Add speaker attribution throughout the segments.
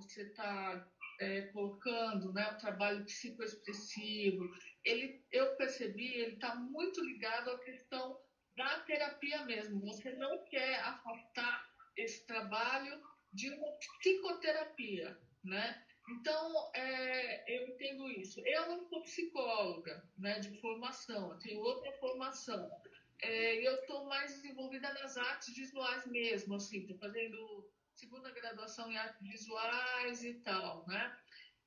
Speaker 1: você está é, colocando, né, o trabalho psicoexpressivo, ele, eu percebi, ele está muito ligado à questão da terapia mesmo. Você não quer afastar esse trabalho de uma psicoterapia, né? Então, é, eu entendo isso. Eu não sou psicóloga né, de formação, eu tenho outra formação. É, eu estou mais envolvida nas artes visuais mesmo, assim, estou fazendo segunda graduação em artes visuais e tal, né?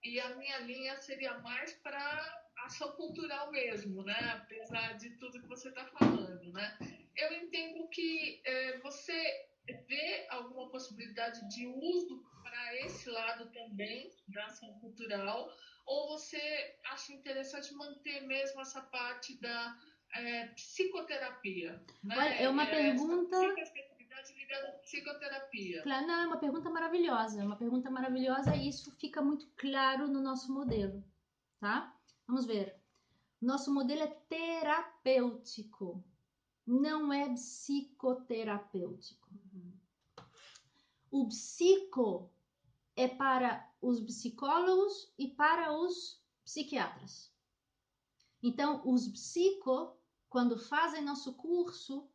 Speaker 1: E a minha linha seria mais para ação cultural mesmo, né? Apesar de tudo que você está falando, né? Eu entendo que é, você vê alguma possibilidade de uso para esse lado também da ação cultural, ou você acha interessante manter mesmo essa parte da é, psicoterapia? Né?
Speaker 2: Olha, é uma é, pergunta.
Speaker 1: ligada à psicoterapia.
Speaker 2: Claro, não, é uma pergunta maravilhosa, é uma pergunta maravilhosa e isso fica muito claro no nosso modelo, tá? Vamos ver. Nosso modelo é terapêutico, não é psicoterapêutico. O psico é para os psicólogos e para os psiquiatras. Então, os psico, quando fazem nosso curso,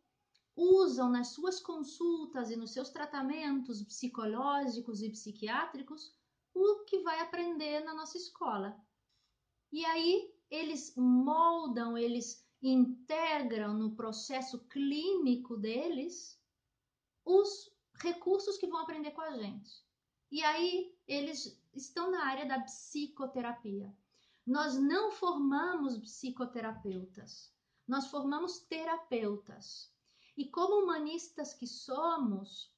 Speaker 2: usam nas suas consultas e nos seus tratamentos psicológicos e psiquiátricos o que vai aprender na nossa escola. E aí eles moldam, eles integram no processo clínico deles os recursos que vão aprender com a gente. E aí eles estão na área da psicoterapia. Nós não formamos psicoterapeutas, nós formamos terapeutas. E como humanistas que somos,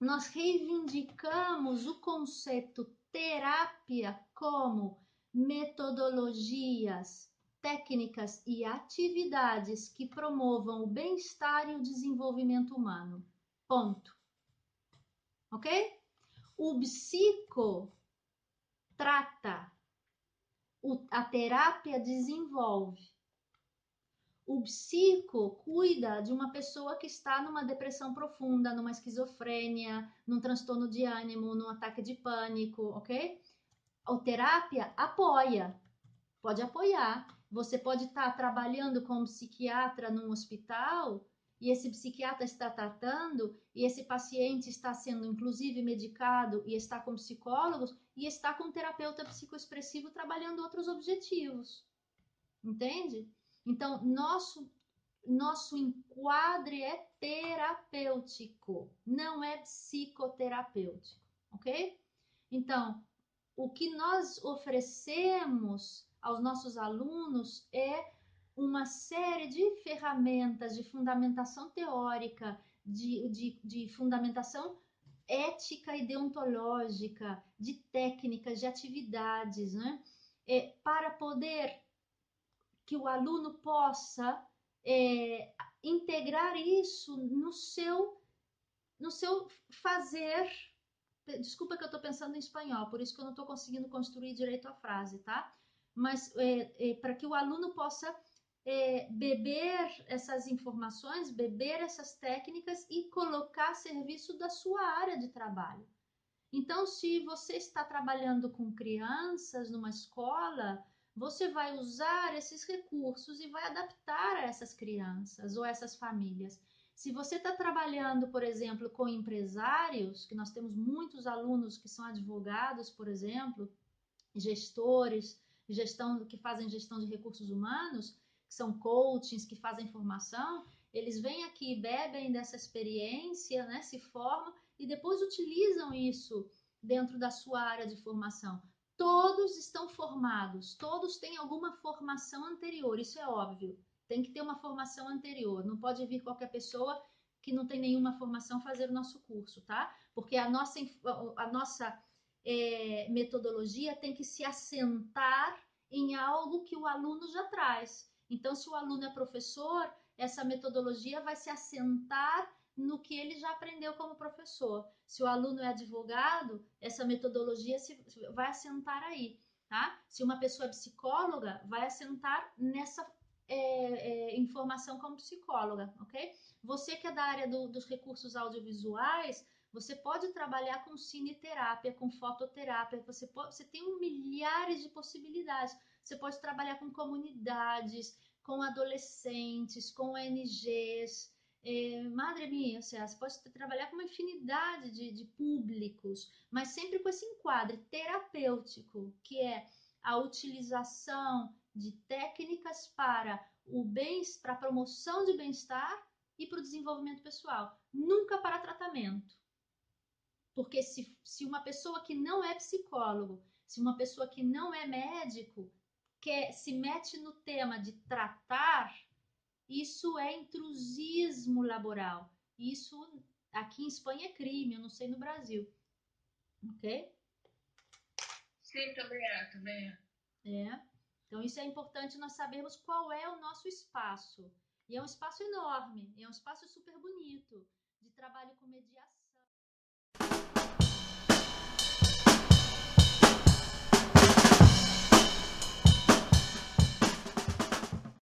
Speaker 2: nós reivindicamos o conceito terapia como metodologias, técnicas e atividades que promovam o bem-estar e o desenvolvimento humano. Ponto. Ok? O psico trata, a terapia desenvolve. O psico cuida de uma pessoa que está numa depressão profunda, numa esquizofrênia, num transtorno de ânimo, num ataque de pânico, ok? A terapia apoia, pode apoiar. Você pode estar trabalhando como psiquiatra num hospital e esse psiquiatra está tratando e esse paciente está sendo inclusive medicado e está com psicólogos e está com um terapeuta psicoexpressivo trabalhando outros objetivos. Entende? Então, nosso nosso enquadre é terapêutico, não é psicoterapêutico, ok? Então, o que nós oferecemos aos nossos alunos é uma série de ferramentas de fundamentação teórica, de, de, de fundamentação ética e deontológica, de técnicas, de atividades, né? É, para poder que o aluno possa é, integrar isso no seu, no seu fazer. Desculpa que eu estou pensando em espanhol, por isso que eu não estou conseguindo construir direito a frase, tá? Mas é, é, para que o aluno possa é, beber essas informações, beber essas técnicas e colocar a serviço da sua área de trabalho. Então, se você está trabalhando com crianças numa escola, você vai usar esses recursos e vai adaptar a essas crianças ou essas famílias. Se você está trabalhando, por exemplo, com empresários, que nós temos muitos alunos que são advogados, por exemplo, gestores, gestão que fazem gestão de recursos humanos, que são coachings, que fazem formação, eles vêm aqui, bebem dessa experiência, né, se formam e depois utilizam isso dentro da sua área de formação. Todos estão formados, todos têm alguma formação anterior, isso é óbvio. Tem que ter uma formação anterior, não pode vir qualquer pessoa que não tem nenhuma formação fazer o nosso curso, tá? Porque a nossa, a nossa é, metodologia tem que se assentar em algo que o aluno já traz. Então, se o aluno é professor, essa metodologia vai se assentar no que ele já aprendeu como professor. Se o aluno é advogado, essa metodologia se, vai assentar aí, tá? Se uma pessoa é psicóloga, vai assentar nessa é, é, informação como psicóloga, ok? Você que é da área do, dos recursos audiovisuais, Você pode trabalhar com cineterapia, com fototerapia, você, pode, você tem milhares de possibilidades. Você pode trabalhar com comunidades, com adolescentes, com ONGs. É, madre minha, você pode trabalhar com uma infinidade de, de públicos, mas sempre com esse enquadre terapêutico, que é a utilização de técnicas para o bem, para a promoção de bem-estar e para o desenvolvimento pessoal, nunca para tratamento. Porque se, se uma pessoa que não é psicólogo, se uma pessoa que não é médico, que se mete no tema de tratar, isso é intrusismo laboral. Isso aqui em Espanha é crime, eu não sei no Brasil. Ok?
Speaker 1: Sim, também é, também é.
Speaker 2: É. Então, isso é importante nós sabermos qual é o nosso espaço. E é um espaço enorme, é um espaço super bonito de trabalho com mediação.